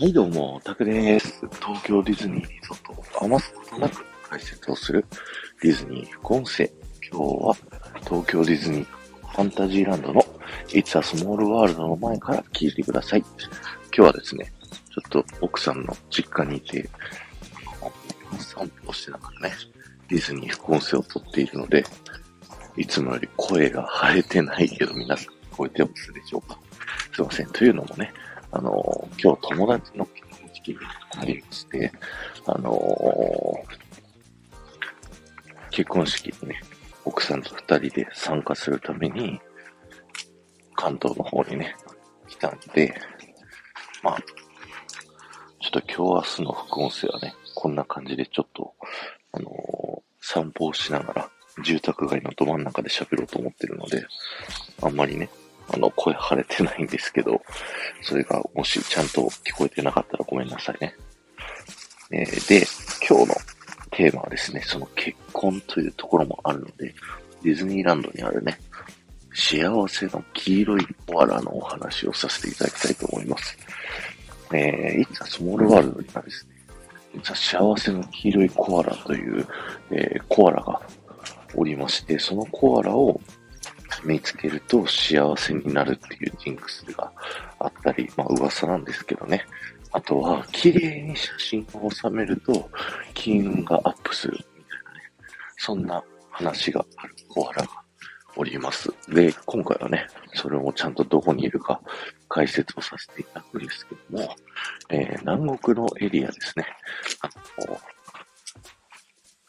はい、どうも、タクです。東京ディズニーリゾートを余すことなく解説をするディズニー副音声。今日は東京ディズニーファンタジーランドの It's a Small World の前から聞いてください。今日はですね、ちょっと奥さんの実家にいて、散歩してながらね、ディズニー副音声を撮っているので、いつもより声が腫れてないけど皆さん聞こえてますでしょうか？すいません。というのもね、あの、今日友達の結婚式にありまして、あの結婚式にね、奥さんと二人で参加するために、関東の方にね、来たんで、まあ、ちょっと今日明日の副音声はね、こんな感じでちょっと、あのー、散歩をしながら、住宅街のど真ん中で喋ろうと思ってるので、あんまりね、あの、声腫れてないんですけど、それがもしちゃんと聞こえてなかったらごめんなさいね。えー、で、今日のテーマはですね、その結婚というところもあるので、ディズニーランドにあるね、幸せの黄色いコアラのお話をさせていただきたいと思います。えー、いつはスモールワールドにはですね、実は幸せの黄色いコアラという、えー、コアラがおりまして、そのコアラを見つけると幸せになるっていうジンクスがあったり、まあ噂なんですけどね。あとは、綺麗に写真を収めると金運がアップするみたいなね。そんな話があるコアラがおります。で、今回はね、それもちゃんとどこにいるか解説をさせていただくんですけども、えー、南国のエリアですね。あの、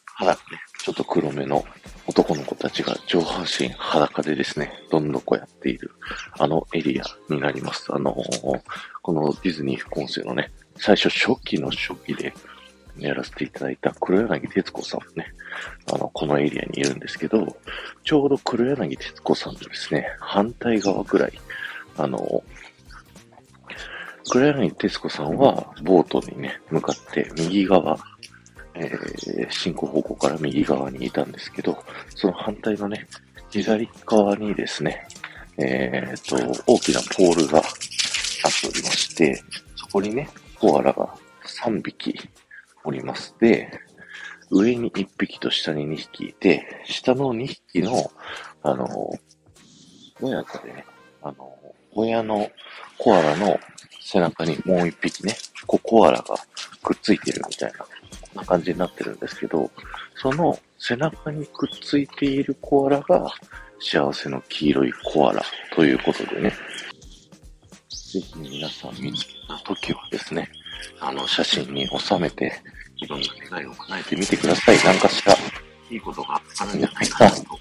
肌がね、ちょっと黒めの男の子たちが上半身裸でですね、どんどこやっている、あのエリアになります。あのー、このディズニー副音声のね、最初初期の初期でやらせていただいた黒柳徹子さんね、あの、このエリアにいるんですけど、ちょうど黒柳徹子さんとですね、反対側ぐらい、あの、黒柳徹子さんはボートにね、向かって右側、えー、進行方向から右側にいたんですけど、その反対のね、左側にですね、えっ、と、大きなポールがあっておりまして、そこにね、コアラが3匹おります。で、上に1匹と下に2匹いて、下の2匹の、あの、親子でね、あの、親のコアラの背中にもう1匹ね、ココアラがくっついてるみたいな、な感じになってるんですけど、その背中にくっついているコアラが幸せの黄色いコアラということでね、ぜひ皆さん見つけた時はですね、あの、写真に収めて、いろんな願いを叶えてみてください。何かしら、いいことがあるんじゃないかなと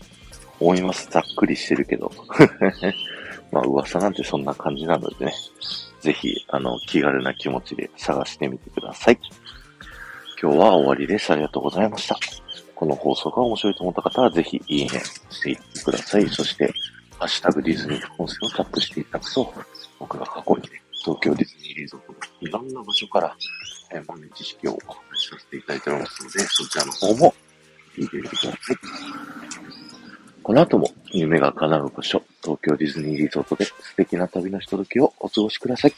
思います。ざっくりしてるけど。まあ、噂なんてそんな感じなのでね、ぜひ、あの、気軽な気持ちで探してみてください。今日は終わりです。ありがとうございました。この放送が面白いと思った方は、ぜひ、いいねしていってください。そして、ハッシュタグディズニー副音声をタップしていただくと、僕が過去にね、東京ディズニーリゾートのいろんな場所から、えー、豆知識をお話しさせていただいておりますので、そちらの方も聞いてみてください。この後も夢が叶う場所、東京ディズニーリゾートで素敵な旅のひとときをお過ごしください。